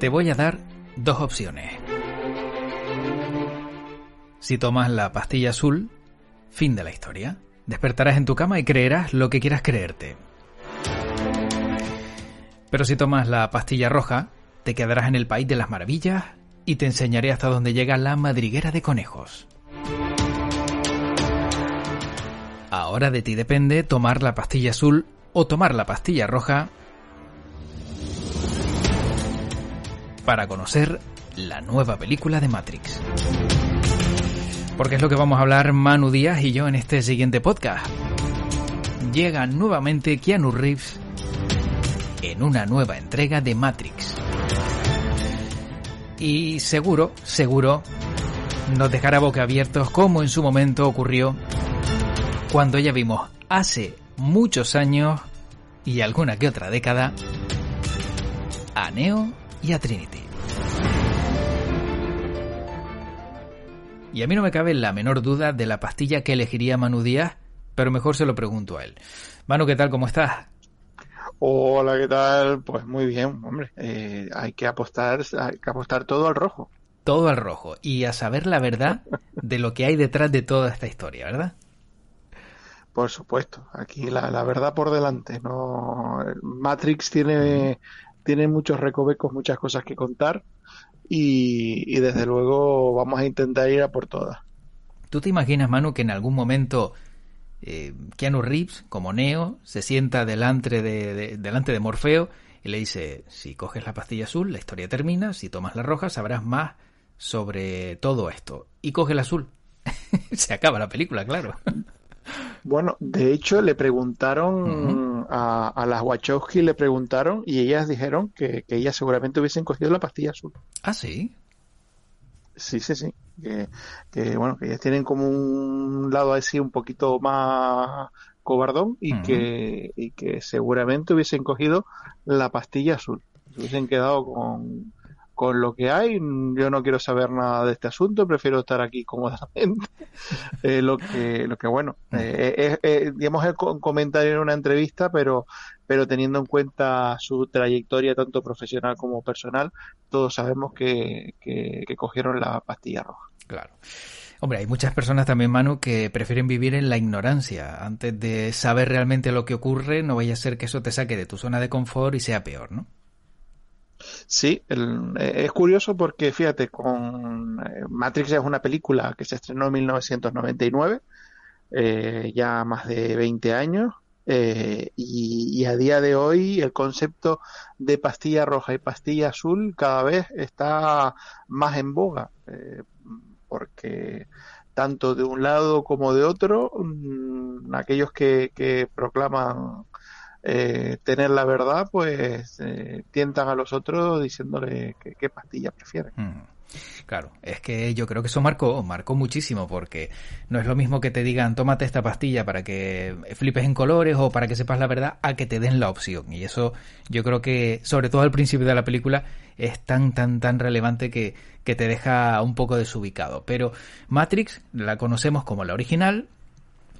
Te voy a dar dos opciones. Si tomas la pastilla azul, fin de la historia. Despertarás en tu cama y creerás lo que quieras creerte. Pero si tomas la pastilla roja, te quedarás en el país de las maravillas y te enseñaré hasta dónde llega la madriguera de conejos. Ahora de ti depende tomar la pastilla azul o tomar la pastilla roja para conocer la nueva película de Matrix. Porque es lo que vamos a hablar Manu Díaz y yo en este siguiente podcast. Llega nuevamente Keanu Reeves en una nueva entrega de Matrix. Y seguro, seguro, nos dejará boca abiertos como en su momento ocurrió cuando ya vimos hace muchos años y alguna que otra década a Neo y a Trinity. Y a mí no me cabe la menor duda de la pastilla que elegiría Manu Díaz, pero mejor se lo pregunto a él. Manu, ¿qué tal? ¿Cómo estás? Hola, ¿qué tal? Pues muy bien, hombre. Eh, hay que apostar, hay que apostar todo al rojo. Todo al rojo y a saber la verdad de lo que hay detrás de toda esta historia, ¿verdad? Por supuesto, aquí la, la verdad por delante. No, Matrix tiene tiene muchos recovecos, muchas cosas que contar y, desde luego vamos a intentar ir a por todas. ¿Tú te imaginas, Manu, que en algún momento eh, Keanu Reeves, como Neo, se sienta delante de, delante de Morfeo y le dice, si coges la pastilla azul, la historia termina, si tomas la roja, sabrás más sobre todo esto. Y coge la azul. se acaba la película, claro. Bueno, de hecho le preguntaron a, las Wachowski, le preguntaron y ellas dijeron que, ellas seguramente hubiesen cogido la pastilla azul. Ah, sí. Sí, sí, sí. Que, bueno, que ellas tienen como un lado así un poquito más cobardón y, que, y que seguramente hubiesen cogido la pastilla azul. hubiesen quedado con, con lo que hay, yo no quiero saber nada de este asunto, prefiero estar aquí cómodamente. Eh, lo que, lo que bueno, eh, eh, digamos el comentario en una entrevista, pero, pero teniendo en cuenta su trayectoria tanto profesional como personal, todos sabemos que, que, que cogieron la pastilla roja. Claro. Hombre, hay muchas personas también, Manu, que prefieren vivir en la ignorancia. Antes de saber realmente lo que ocurre, no vaya a ser que eso te saque de tu zona de confort y sea peor, ¿no? Sí, eh, es curioso porque fíjate, con eh, Matrix es una película que se estrenó en 1999, eh, ya más de 20 años, y, a día de hoy el concepto de pastilla roja y pastilla azul cada vez está más en boga, porque tanto de un lado como de otro, mm, aquellos que proclaman eh, tener la verdad, pues eh, tientan a los otros diciéndole qué pastilla prefieren. Mm. Claro, es que yo creo que eso marcó, marcó muchísimo, porque no es lo mismo que te digan tómate esta pastilla para que flipes en colores o para que sepas la verdad, a que te den la opción. Y eso yo creo que, sobre todo al principio de la película, es tan, tan, tan relevante que, que te deja un poco desubicado. Pero Matrix la conocemos como la original,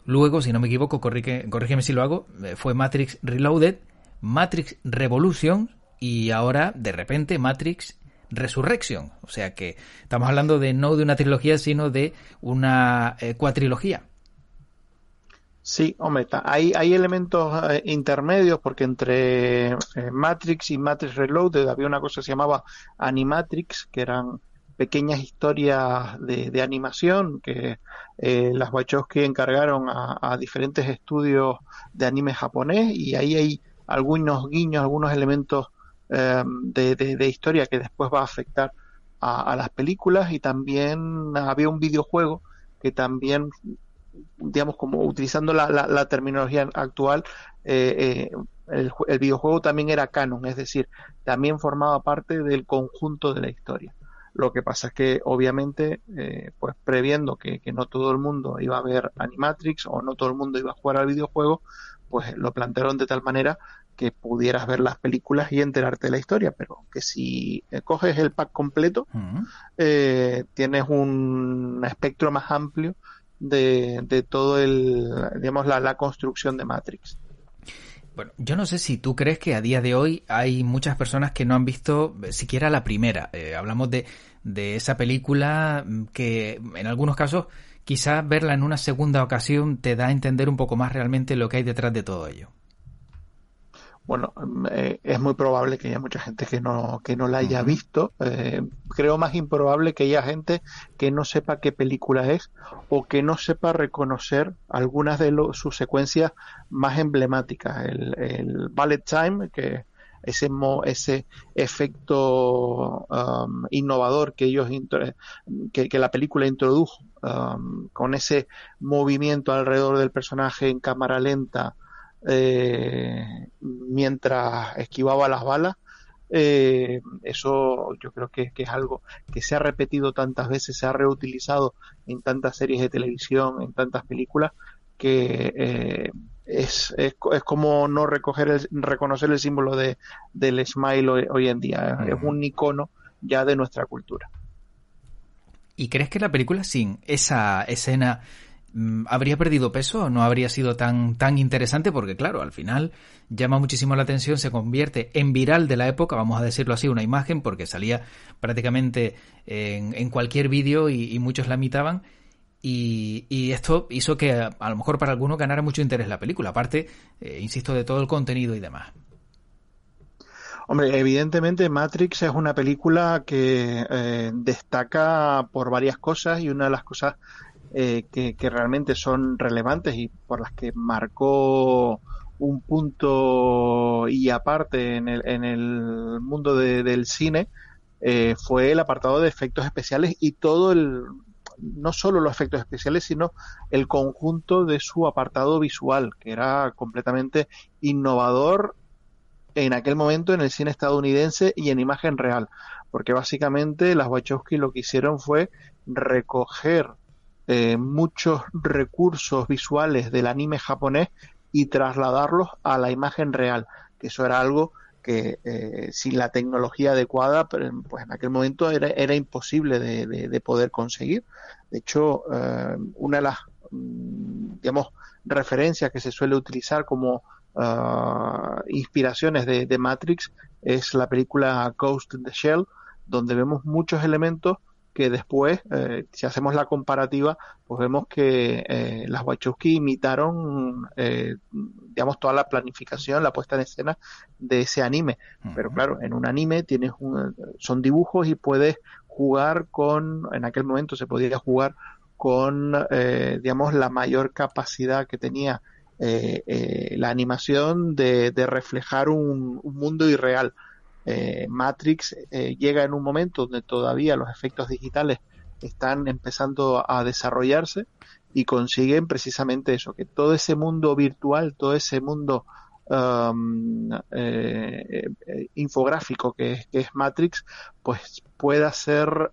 Luego, si no me equivoco, corrígeme si lo hago, eh, fue Matrix Reloaded, Matrix Revolution y ahora, de repente, Matrix Resurrection. O sea que estamos hablando de no de una trilogía, sino de una eh, cuatrilogía. Sí, hombre, hay, hay elementos eh, intermedios porque entre Matrix y Matrix Reloaded había una cosa que se llamaba Animatrix, que eran pequeñas historias de, animación que eh, las Wachowski encargaron a, diferentes estudios de anime japonés y ahí hay algunos guiños, algunos elementos eh, de, historia que después va a afectar a, las películas y también había un videojuego que también digamos, como utilizando la, la, terminología actual, eh, el, el, videojuego también era canon, es decir, también formaba parte del conjunto de la historia. Lo que pasa es que, obviamente, pues previendo que, que, no todo el mundo iba a ver Animatrix o no todo el mundo iba a jugar al videojuego, pues lo plantearon de tal manera que pudieras ver las películas y enterarte de la historia, pero que si eh, coges el pack completo, eh, tienes un espectro más amplio de, de todo el, digamos, la, la construcción de Matrix. Bueno, yo no sé si tú crees que a día de hoy hay muchas personas que no han visto siquiera la primera. Eh, hablamos de, de esa película que en algunos casos quizás verla en una segunda ocasión te da a entender un poco más realmente lo que hay detrás de todo ello bueno, eh, es muy probable que haya mucha gente que no, que no la haya visto. Eh, creo más improbable que haya gente que no sepa qué película es o que no sepa reconocer algunas de sus secuencias más emblemáticas. El, el Ballet Time, que ese, ese efecto um, innovador que ellos que, que, la película introdujo um, con ese movimiento alrededor del personaje en cámara lenta eh, mientras esquivaba las balas. Eh, eso yo creo que, es algo que se ha repetido tantas veces, se ha reutilizado en tantas series de televisión, en tantas películas, que eh, es, es, como no recoger el, reconocer el símbolo de, del smile hoy, en día. Es un icono ya de nuestra cultura. ¿Y crees que la película sin esa escena ¿Habría perdido peso no habría sido tan, tan interesante? Porque claro, al final llama muchísimo la atención, se convierte en viral de la época, vamos a decirlo así, una imagen, porque salía prácticamente en, cualquier vídeo y, muchos la imitaban. Y, esto hizo que a, lo mejor para algunos ganara mucho interés la película, aparte, eh, insisto, de todo el contenido y demás. Hombre, evidentemente Matrix es una película que eh, destaca por varias cosas y una de las cosas eh, que, realmente son relevantes y por las que marcó un punto y aparte en el, en el mundo del cine eh, fue el apartado de efectos especiales y todo el no solo los efectos especiales sino el conjunto de su apartado visual que era completamente innovador en aquel momento en el cine estadounidense y en imagen real. Porque básicamente las Wachowski lo que hicieron fue recoger eh, muchos recursos visuales del anime japonés y trasladarlos a la imagen real, que eso era algo que eh, sin la tecnología adecuada, pues en aquel momento era, era imposible de, poder conseguir. De hecho, eh, una de las, mm, digamos, referencias que se suele utilizar como ah, inspiraciones de, de, Matrix es la película Ghost in the Shell, donde vemos muchos elementos que después, eh, si hacemos la comparativa, pues vemos que eh, las Wachowski imitaron, eh, digamos, toda la planificación, la puesta en escena de ese anime. Pero claro, en un anime tienes un, son dibujos y puedes jugar con, en aquel momento se podía jugar con, digamos, la mayor capacidad que tenía la animación de, reflejar un, un mundo irreal. Eh, Matrix eh, llega en un momento donde todavía los efectos digitales están empezando a desarrollarse y consiguen precisamente eso, que todo ese mundo virtual, todo ese mundo um, eh, infográfico que es, Matrix, pues pueda ser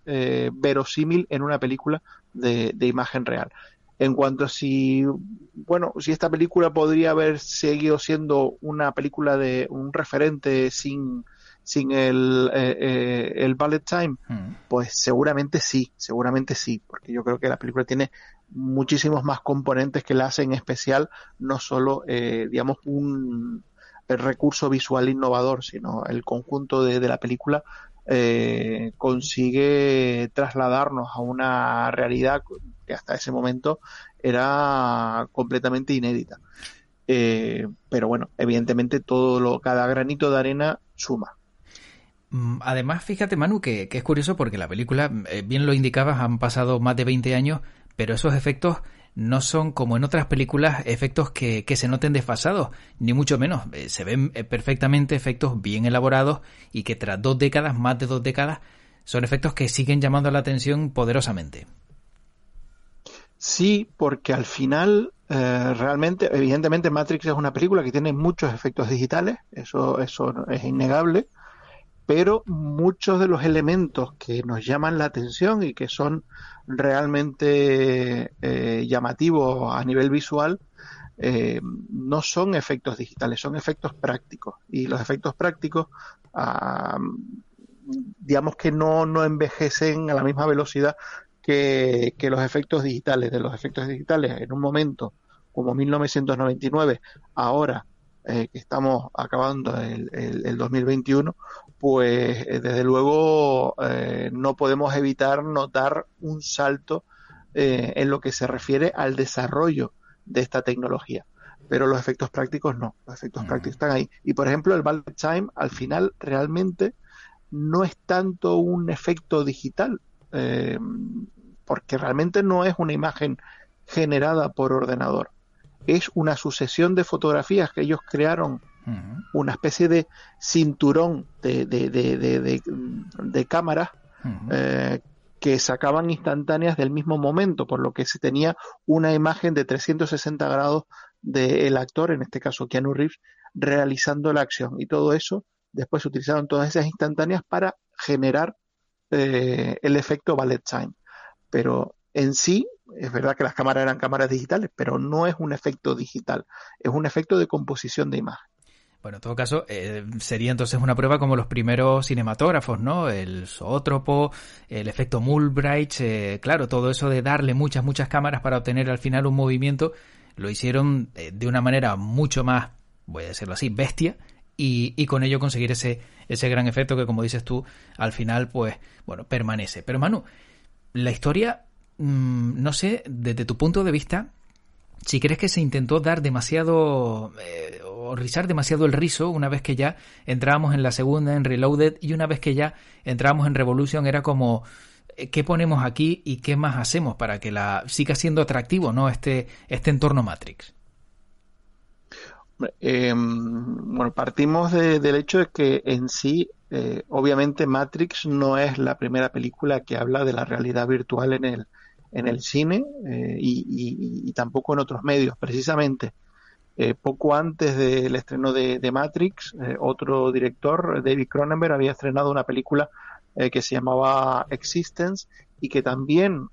verosímil en una película de, de, imagen real. En cuanto a si, bueno, si esta película podría haber seguido siendo una película de un referente sin, sin el, eh, eh, el bullet time? Hmm. Pues seguramente sí, seguramente sí, porque yo creo que la película tiene muchísimos más componentes que la hacen especial, no solo, eh, digamos, un recurso visual innovador, sino el conjunto de, la película consigue trasladarnos a una realidad que hasta ese momento era completamente inédita. pero bueno, evidentemente todo lo, cada granito de arena suma. Mm, además, fíjate, Manu, que, es curioso porque la película, eh, bien lo indicabas, han pasado más de 20 años, pero esos efectos no son como en otras películas efectos que, se noten desfasados, ni mucho menos. Eh, se ven eh, perfectamente efectos bien elaborados y que tras dos décadas, más de dos décadas, son efectos que siguen llamando la atención poderosamente. Sí, porque al final, realmente, evidentemente Matrix es una película que tiene muchos efectos digitales, eso, eso es innegable, pero muchos de los elementos que nos llaman la atención y que son realmente eh, llamativos a nivel visual, eh, no son efectos digitales, son efectos prácticos. Y los efectos prácticos, digamos que no, no envejecen a la misma velocidad que, los efectos digitales. De los efectos digitales, en un momento como 1999, ahora eh, que estamos acabando el, el, 2021, pues eh, desde luego no podemos evitar notar un salto en lo que se refiere al desarrollo de esta tecnología. Pero los efectos prácticos no, los efectos prácticos están ahí. Y por ejemplo, el bullet time al final realmente no es tanto un efecto digital, eh, porque realmente no es una imagen generada por ordenador. Es una sucesión de fotografías que ellos crearon, una especie de cinturón de, de, de, de cámaras que sacaban instantáneas del mismo momento, por lo que se tenía una imagen de 360 grados del actor, en este caso Keanu Reeves, realizando la acción. Y todo eso, después se utilizaron todas esas instantáneas para generar eh, el efecto ballet time. Pero en sí, es verdad que las cámaras eran cámaras digitales, pero no es un efecto digital, es un efecto de composición de imagen. Bueno, en todo caso, eh, sería entonces una prueba como los primeros cinematógrafos, ¿no? El zoótropo, el efecto Mulbright, eh, claro, todo eso de darle muchas, muchas cámaras para obtener al final un movimiento, lo hicieron eh, de una manera mucho más, voy a decirlo así, bestia, y, y, con ello conseguir ese, ese gran efecto que, como dices tú, al final, pues, bueno, permanece. Pero Manu, la historia, mm, no sé, desde tu punto de vista, si crees que se intentó dar demasiado eh, o rizar demasiado el rizo una vez que ya entrábamos en la segunda, en Reloaded, y una vez que ya entrábamos en Revolution era como eh, qué ponemos aquí y qué más hacemos para que la siga siendo atractivo, ¿no? Este, este entorno Matrix. Eh, bueno, partimos del hecho de que en sí, obviamente Matrix no es la primera película que habla de la realidad virtual en el, en el cine eh, y, tampoco en otros medios. Precisamente, eh, poco antes del estreno de, Matrix, eh, otro director, David Cronenberg, había estrenado una película que se llamaba Existence y que también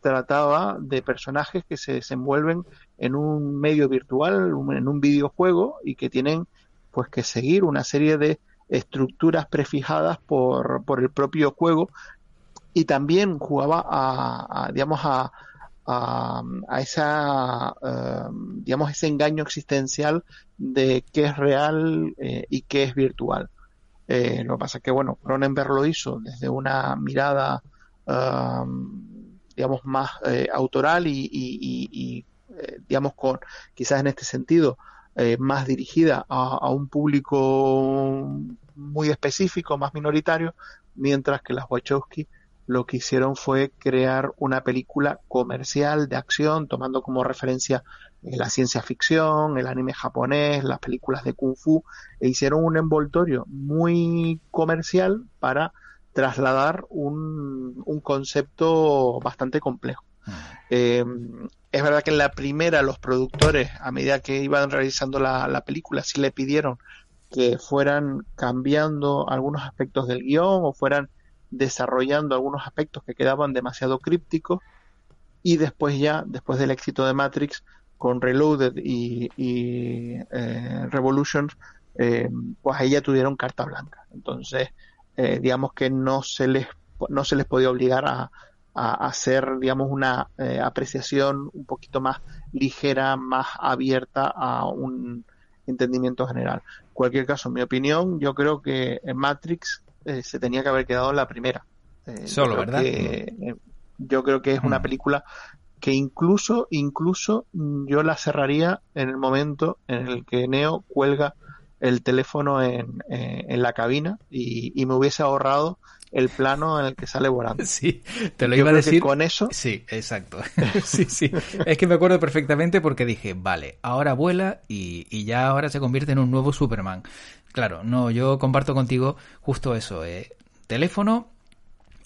trataba de personajes que se desenvuelven en un medio virtual, en un videojuego y que tienen pues que seguir una serie de estructuras prefijadas por, por el propio juego y también jugaba a, digamos a, a, esa eh, digamos ese engaño existencial de qué es real eh, y qué es virtual. Eh, lo que pasa es que bueno Cronenberg lo hizo desde una mirada digamos más autoral y, y digamos con quizás en este sentido más dirigida a, un público muy específico más minoritario mientras que las Wachowski lo que hicieron fue crear una película comercial de acción, tomando como referencia eh, la ciencia ficción, el anime japonés, las películas de kung fu, e hicieron un envoltorio muy comercial para trasladar un, un concepto bastante complejo. Mm. Eh, es verdad que en la primera los productores, a medida que iban realizando la, la película, sí le pidieron que fueran cambiando algunos aspectos del guion o fueran desarrollando algunos aspectos que quedaban demasiado crípticos y después ya, después del éxito de Matrix, con Reloaded y, y eh, eh, pues ahí ya tuvieron carta blanca. Entonces, eh, digamos que no se les no se les podía obligar a, a hacer, digamos, una apreciación un poquito más ligera, más abierta a un entendimiento general. En cualquier caso, mi opinión, yo creo que Matrix eh, se tenía que haber quedado en la primera. Eh, Solo, ¿verdad? Eh, yo creo que es una mm. película que incluso, incluso yo la cerraría en el momento en el que Neo cuelga el teléfono en, en la cabina y, me hubiese ahorrado el plano en el que sale volando. Sí, te lo iba a decir. con eso. Sí, exacto. sí, sí. Es que me acuerdo perfectamente porque dije, vale, ahora vuela y, y, ya ahora se convierte en un nuevo Superman. Claro, no, yo comparto contigo justo eso. Eh. Teléfono,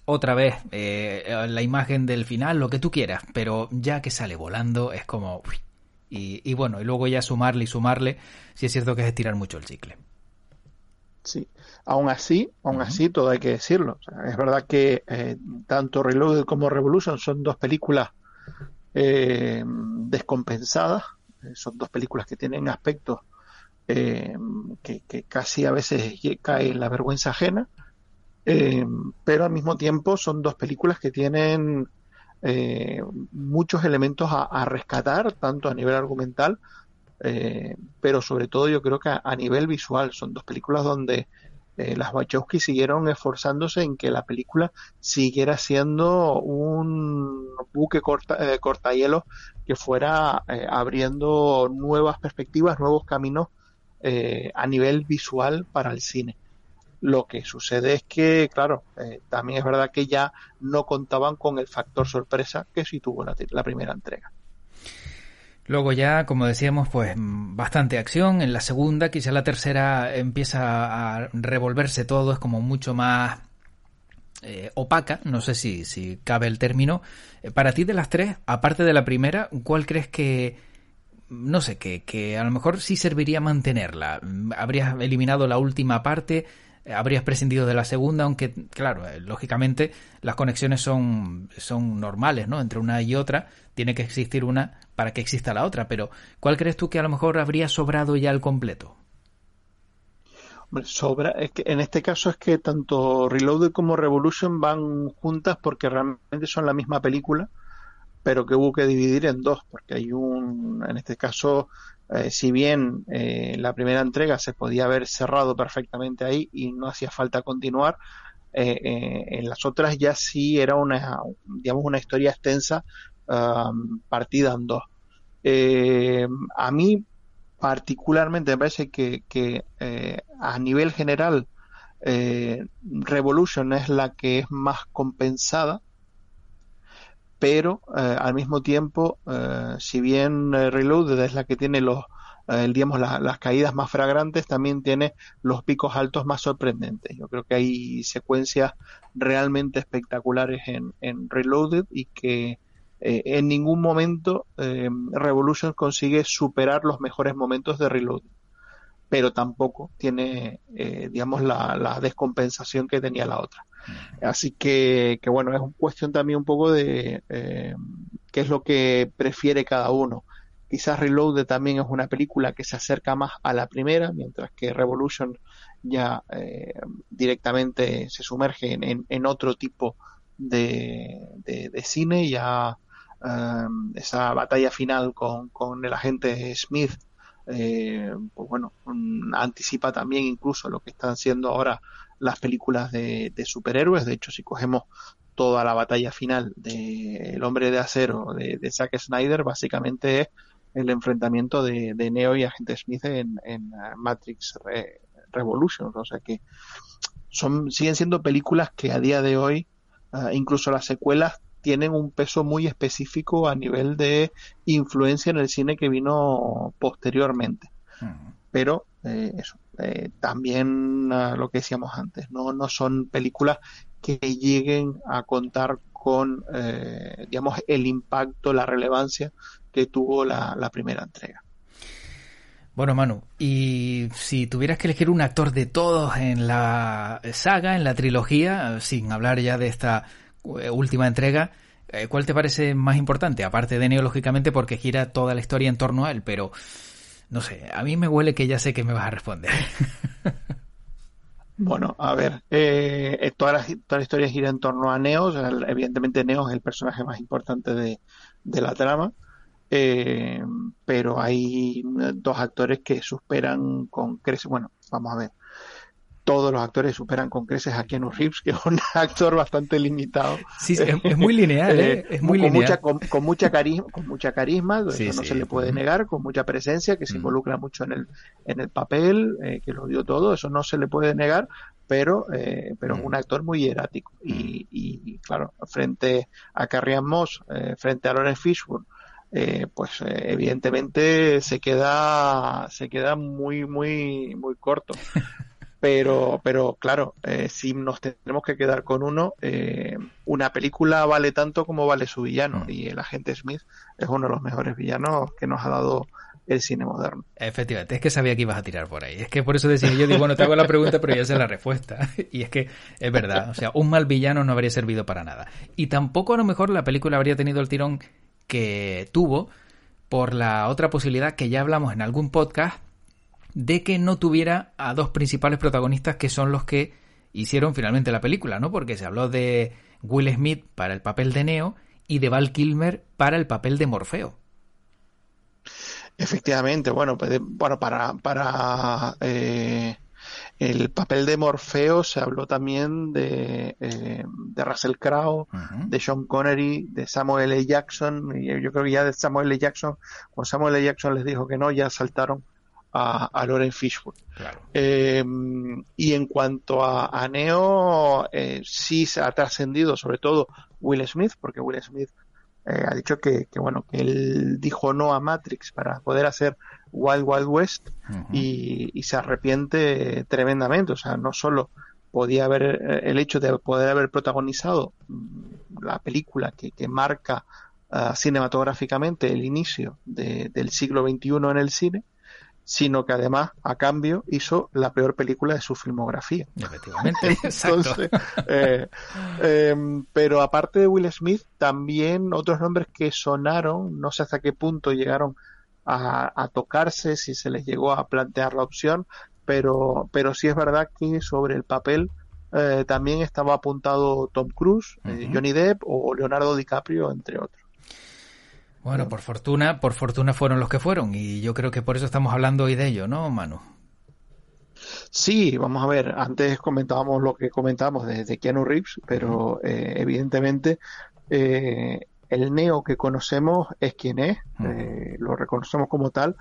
otra vez eh, la imagen del final, lo que tú quieras, pero ya que sale volando es como... Y, y bueno, y luego ya sumarle y sumarle, si es cierto que es estirar mucho el chicle. Sí, aún así, aún así, todo hay que decirlo. es verdad que eh, tanto Reloaded como Revolution son dos películas eh, descompensadas, eh, son dos películas que tienen aspectos que, que, casi a veces cae en la vergüenza ajena, pero al mismo tiempo son dos películas que tienen muchos elementos a rescatar, tanto a nivel argumental eh, pero sobre todo yo creo que a, nivel visual. Son dos películas donde eh, las Wachowski siguieron esforzándose en que la película siguiera siendo un buque corta, eh, cortahielo que fuera abriendo nuevas perspectivas, nuevos caminos a nivel visual para el cine. Lo que sucede es que, claro, también es verdad que ya no contaban con el factor sorpresa que sí tuvo la primera entrega. Luego ya, como decíamos, pues bastante acción. En la segunda, quizá la tercera empieza a revolverse todo, es como mucho más eh, opaca, no sé si, si cabe el término. Eh, para ti de las tres, aparte de la primera, ¿cuál crees que, no sé, que, que a lo mejor sí serviría mantenerla? ¿Habrías eliminado la última parte? habrías prescindido de la segunda, aunque, claro, eh, lógicamente las conexiones son, son normales, ¿no? Entre una y otra, tiene que existir una para que exista la otra, pero ¿cuál crees tú que a lo mejor habría sobrado ya el completo? sobra, es que en este caso es que tanto Reloaded como Revolution van juntas porque realmente son la misma película, pero que hubo que dividir en dos, porque hay un, en este caso, eh, si bien eh, la primera entrega se podía haber cerrado perfectamente ahí y no hacía falta continuar, eh, en las otras ya sí era una, digamos, una historia extensa um, partida en dos. a mí particularmente me parece que, que a nivel general Revolution es la que es más compensada pero eh, al mismo tiempo, eh, si bien eh, Reloaded es la que tiene los, digamos, las caídas más fragrantes, también tiene los picos altos más sorprendentes. Yo creo que hay secuencias realmente espectaculares en, en Reloaded y que en ningún momento Revolution consigue superar los mejores momentos de Reloaded pero tampoco tiene, digamos, la, la, descompensación que tenía la otra. Así que, que, bueno, es cuestión también un poco de eh, qué es lo que prefiere cada uno. Quizás Reloaded también es una película que se acerca más a la primera, mientras que Revolution ya eh, directamente se sumerge en, otro tipo de, de, cine. Ya eh, esa batalla final con, con el agente Smith, eh, pues bueno, anticipa también incluso lo que están haciendo ahora las películas de, superhéroes. De hecho, si cogemos toda la batalla final de El hombre de acero de, Zack Snyder, básicamente es el enfrentamiento de, Neo y Agente Smith en, uh, Matrix Revolution. O sea que son, siguen siendo películas que a día de hoy, uh, incluso las secuelas, tienen un peso muy específico a nivel de influencia en el cine que vino posteriormente. Pero eh, eso, eh, también lo que decíamos antes, ¿no? no son películas que lleguen a contar con, eh, digamos, el impacto, la relevancia que tuvo la, primera entrega. Bueno, Manu, y si tuvieras que elegir un actor de todos en la saga, en la trilogía, sin hablar ya de esta última entrega, ¿cuál te parece más importante? Aparte de Neo, lógicamente, porque gira toda la historia en torno a él, pero no sé, a mí me huele que ya sé que me vas a responder. Bueno, a ver, eh, eh, toda, la, toda, la, historia gira en torno a Neo, evidentemente Neo es el personaje más importante de, la trama, eh, pero hay dos actores que superan con creces, bueno, vamos a ver, todos los actores superan con creces a Keanu Reeves, que es un actor bastante limitado. Sí, es, muy lineal, ¿eh? es muy con, lineal. Mucha, con, mucha carisma, con mucha carisma, no se le puede negar, con mucha presencia, que se involucra mucho en el, en el papel, eh, que lo dio todo, eso no se le puede negar, pero, eh, pero es un actor muy erático. Y, y, claro, frente a Carrie Moss, eh, frente a Lawrence Fishburne, eh, pues eh, evidentemente se queda se queda muy muy muy corto Pero, pero claro, eh, si nos tenemos que quedar con uno, eh, una película vale tanto como vale su villano. Mm. Y el agente Smith es uno de los mejores villanos que nos ha dado el cine moderno. Efectivamente, es que sabía que ibas a tirar por ahí. Es que por eso decía yo, digo, bueno, te hago la pregunta, pero ya sé la respuesta. Y es que es verdad, o sea, un mal villano no habría servido para nada. Y tampoco a lo mejor la película habría tenido el tirón que tuvo por la otra posibilidad que ya hablamos en algún podcast de que no tuviera a dos principales protagonistas que son los que hicieron finalmente la película, ¿no? Porque se habló de Will Smith para el papel de Neo y de Val Kilmer para el papel de Morfeo. Efectivamente, bueno, pues, bueno para, para eh, el papel de Morfeo se habló también de, eh, de Russell Crowe, de Sean Connery, de Samuel L. Jackson, y yo creo que ya de Samuel L. Jackson, cuando Samuel L. Jackson les dijo que no, ya saltaron a, a Loren Fishburne. Eh, y en cuanto a, Neo, sí se ha trascendido sobre todo Will Smith, porque Will Smith eh, ha dicho que, que, bueno, que él dijo no a Matrix para poder hacer Wild Wild West y, y, se arrepiente tremendamente. O sea, no solo podía haber eh, el hecho de poder haber protagonizado mm, la película que, que marca uh, cinematográficamente el inicio de, del siglo XXI en el cine, sino que además, a cambio, hizo la peor película de su filmografía. Efectivamente, Entonces, eh, em, pero aparte de Will Smith, también otros nombres que sonaron, no sé hasta qué punto llegaron a, tocarse, si se les llegó a plantear la opción, pero, pero sí es verdad que sobre el papel eh, también estaba apuntado Tom Cruise, eh, Johnny Depp o Leonardo DiCaprio, entre otros. Bueno, por fortuna, por fortuna fueron los que fueron y yo creo que por eso estamos hablando hoy de ello, ¿no, Manu? Sí, vamos a ver, antes comentábamos lo que comentábamos de, Keanu Reeves, pero eh, evidentemente eh, el Neo que conocemos es quien es, eh, lo reconocemos como tal,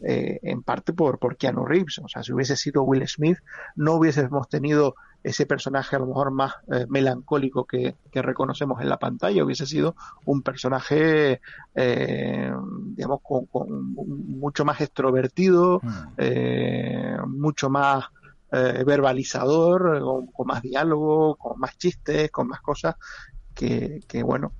en parte por, por Keanu Reeves. O sea, si hubiese sido Will Smith, no hubiésemos tenido ese personaje a lo mejor más eh, melancólico que, reconocemos en la pantalla hubiese sido un personaje eh, digamos con, mucho más extrovertido mm. eh, mucho más verbalizador con, más diálogo con más chistes con más cosas que, que bueno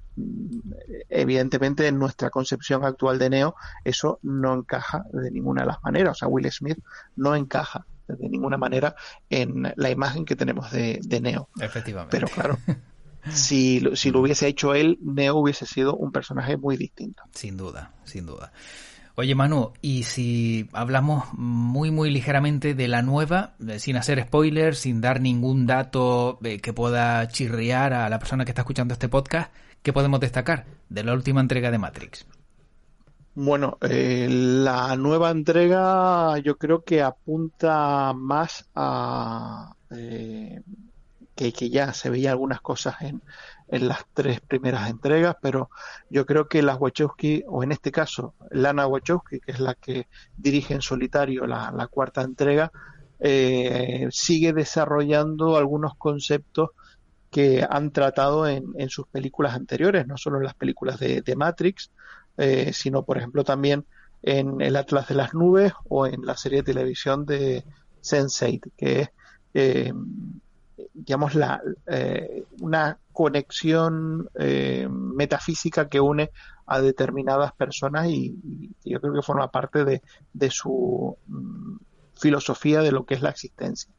evidentemente en nuestra concepción actual de Neo eso no encaja de ninguna de las maneras o sea Will Smith no encaja de ninguna manera en la imagen que tenemos de, Neo. Efectivamente. Pero claro, si, si lo hubiese hecho él, Neo hubiese sido un personaje muy distinto. Sin duda, sin duda. Oye Manu, y si hablamos muy muy ligeramente de la nueva, eh, sin hacer spoilers, sin dar ningún dato eh, que pueda chirriar a la persona que está escuchando este podcast, ¿qué podemos destacar de la última entrega de Matrix? Bueno, eh, la nueva entrega yo creo que apunta más a eh, que, ya se veía algunas cosas en, en, las tres primeras entregas, pero yo creo que las Wachowski, o en este caso Lana Wachowski, que es la que dirige en solitario la, cuarta entrega, eh, sigue desarrollando algunos conceptos que han tratado en, en, sus películas anteriores, no solo en las películas de Matrix, eh, sino por ejemplo también en el Atlas de las Nubes o en la serie de televisión de Sense8, que es, eh, digamos, la, eh, una conexión metafísica que une a determinadas personas y, yo creo que forma parte de, de su mm, filosofía de lo que es la existencia.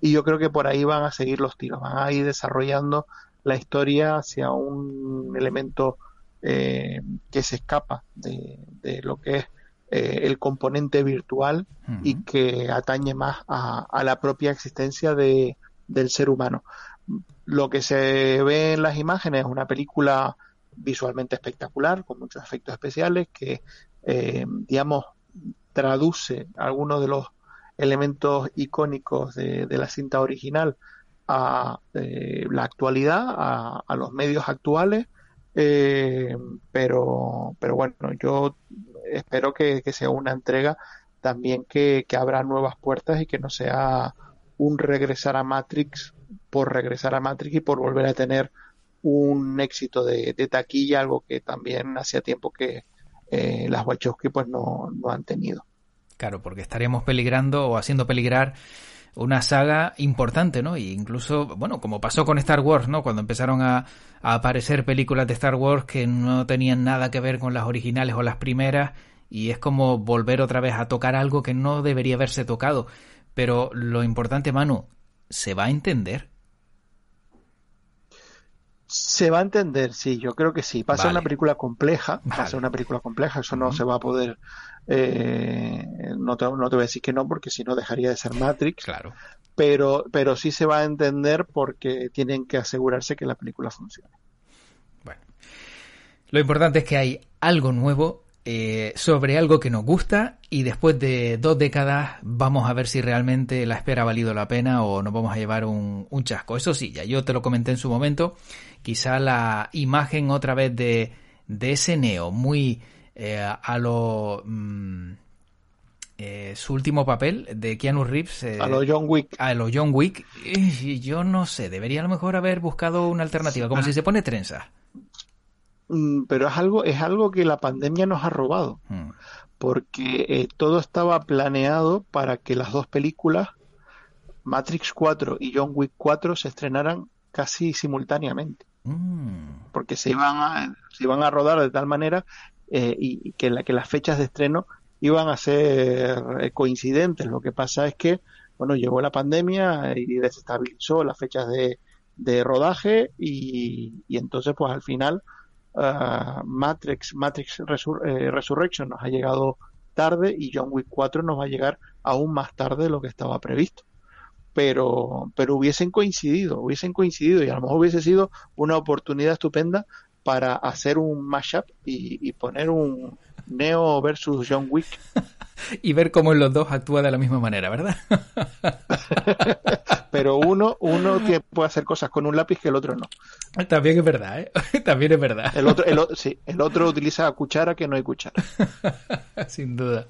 y yo creo que por ahí van a seguir los tiros, van a ir desarrollando la historia hacia un elemento eh, que se escapa de, lo que es eh, el componente virtual y que atañe más a, la propia existencia de, del ser humano. Lo que se ve en las imágenes es una película visualmente espectacular, con muchos efectos especiales, que, eh, digamos, traduce algunos de los elementos icónicos de, la cinta original a la actualidad, a, a, los medios actuales eh, pero, pero bueno, yo espero que, sea una entrega también que, que, abra nuevas puertas y que no sea un regresar a Matrix por regresar a Matrix y por volver a tener un éxito de, taquilla, algo que también hacía tiempo que eh, las Wachowski pues no, no han tenido. Claro, porque estaríamos peligrando o haciendo peligrar una saga importante, ¿no? E incluso, bueno, como pasó con Star Wars, ¿no? Cuando empezaron a, a, aparecer películas de Star Wars que no tenían nada que ver con las originales o las primeras, y es como volver otra vez a tocar algo que no debería haberse tocado. Pero lo importante, Manu, ¿se va a entender? Se va a entender, sí, yo creo que sí. Pasa una película compleja, pasa una película compleja, eso no se va a poder. Eh, no, te, no te voy a decir que no, porque si no dejaría de ser Matrix. Claro. Pero, pero sí se va a entender porque tienen que asegurarse que la película funcione. Bueno, lo importante es que hay algo nuevo eh, sobre algo que nos gusta y después de dos décadas vamos a ver si realmente la espera ha valido la pena o nos vamos a llevar un, chasco. Eso sí, ya yo te lo comenté en su momento, quizá la imagen otra vez de, de ese Neo muy eh, a lo... Mm, eh, su último papel de Keanu Reeves. a lo John Wick. A lo John Wick. yo no sé, debería a lo mejor haber buscado una alternativa, como si se pone trenza. Mm, pero es algo, es algo que la pandemia nos ha robado, hmm. porque eh, todo estaba planeado para que las dos películas, Matrix 4 y John Wick 4, se estrenaran casi simultáneamente, hmm. porque se iban a, se iban a rodar de tal manera eh, y, que, la, que las fechas de estreno iban a ser eh, coincidentes. Lo que pasa es que, bueno, llegó la pandemia y desestabilizó las fechas de, de rodaje y, y entonces, pues al final Ah, Matrix, Matrix eh, Resurrection nos ha llegado tarde y John Wick 4 nos va a llegar aún más tarde de lo que estaba previsto. Pero, pero hubiesen coincidido, hubiesen coincidido y a lo mejor hubiese sido una oportunidad estupenda para hacer un mashup y, y poner un Neo versus John Wick. y ver cómo los dos actúa de la misma manera, ¿verdad? Pero uno, uno puede hacer cosas con un lápiz que el otro no. También es verdad, ¿eh? También es verdad. El otro, el, sí, el otro utiliza cuchara que no hay cuchara. Sin duda.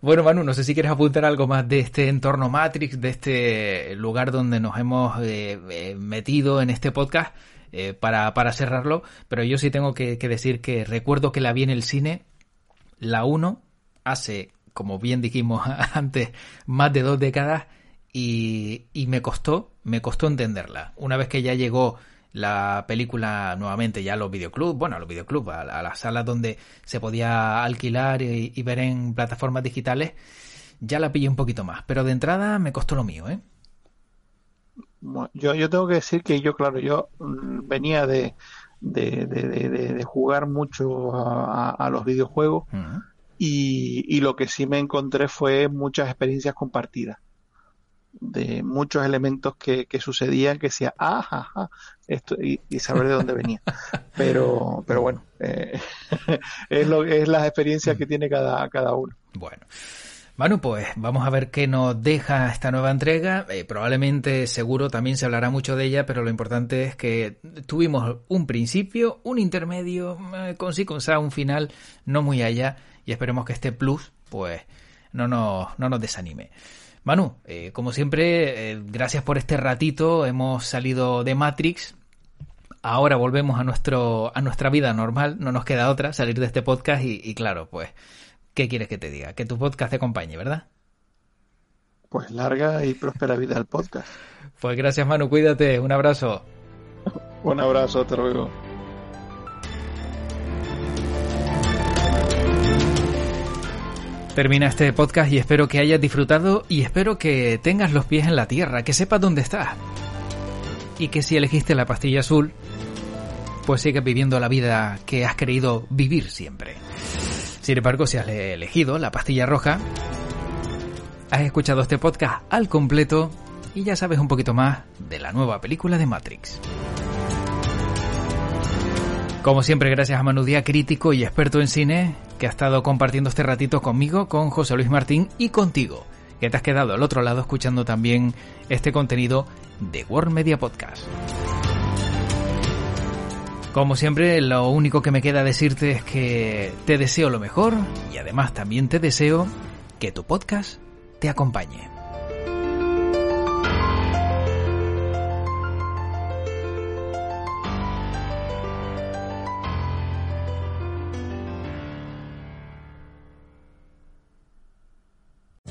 Bueno, Manu, no sé si quieres apuntar algo más de este entorno Matrix, de este lugar donde nos hemos eh, eh, metido en este podcast. Eh, para, para, cerrarlo, pero yo sí tengo que, decir que recuerdo que la vi en el cine, la 1, hace, como bien dijimos antes, más de dos décadas y, y me costó, me costó entenderla. Una vez que ya llegó la película nuevamente ya a los videoclubs, bueno, a los videoclubs, a, las salas donde se podía alquilar y, y, ver en plataformas digitales, ya la pillé un poquito más. Pero de entrada me costó lo mío, ¿eh? Yo, yo tengo que decir que yo, claro, yo mm, venía de, de, de, jugar mucho a, los videojuegos y, y, lo que sí me encontré fue muchas experiencias compartidas de muchos elementos que, que sucedían que decía, ah, esto, y, saber de dónde venía. Pero, pero bueno, eh, es, lo, es las experiencias que tiene cada, cada uno. Bueno. Bueno, pues vamos a ver qué nos deja esta nueva entrega. Eh, probablemente, seguro, también se hablará mucho de ella, pero lo importante es que tuvimos un principio, un intermedio, eh, con sí, con un final no muy allá, y esperemos que este plus, pues, no nos, no nos desanime. Manu, eh, como siempre, gracias por este ratito. Hemos salido de Matrix. Ahora volvemos a nuestro a nuestra vida normal. No nos queda otra salir de este podcast y claro, pues ¿qué quieres que te diga? Que tu podcast te acompañe, ¿verdad? Pues larga y próspera vida al podcast. Pues gracias, Manu, cuídate, un abrazo. un abrazo, te luego. Termina este podcast y espero que hayas disfrutado y espero que tengas los pies en la tierra, que sepas dónde estás. Y que si elegiste la pastilla azul, pues sigues viviendo la vida que has querido vivir siempre. Sin embargo, si has elegido la pastilla roja, has escuchado este podcast al completo y ya sabes un poquito más de la nueva película de Matrix. Como siempre, gracias a Manu Díaz, crítico y experto en cine, que ha estado compartiendo este ratito conmigo, con José Luis Martín y contigo, que te has quedado al otro lado escuchando también este contenido de World Media Podcast. Como siempre, lo único que me queda decirte es que te deseo lo mejor y además también te deseo que tu podcast te acompañe.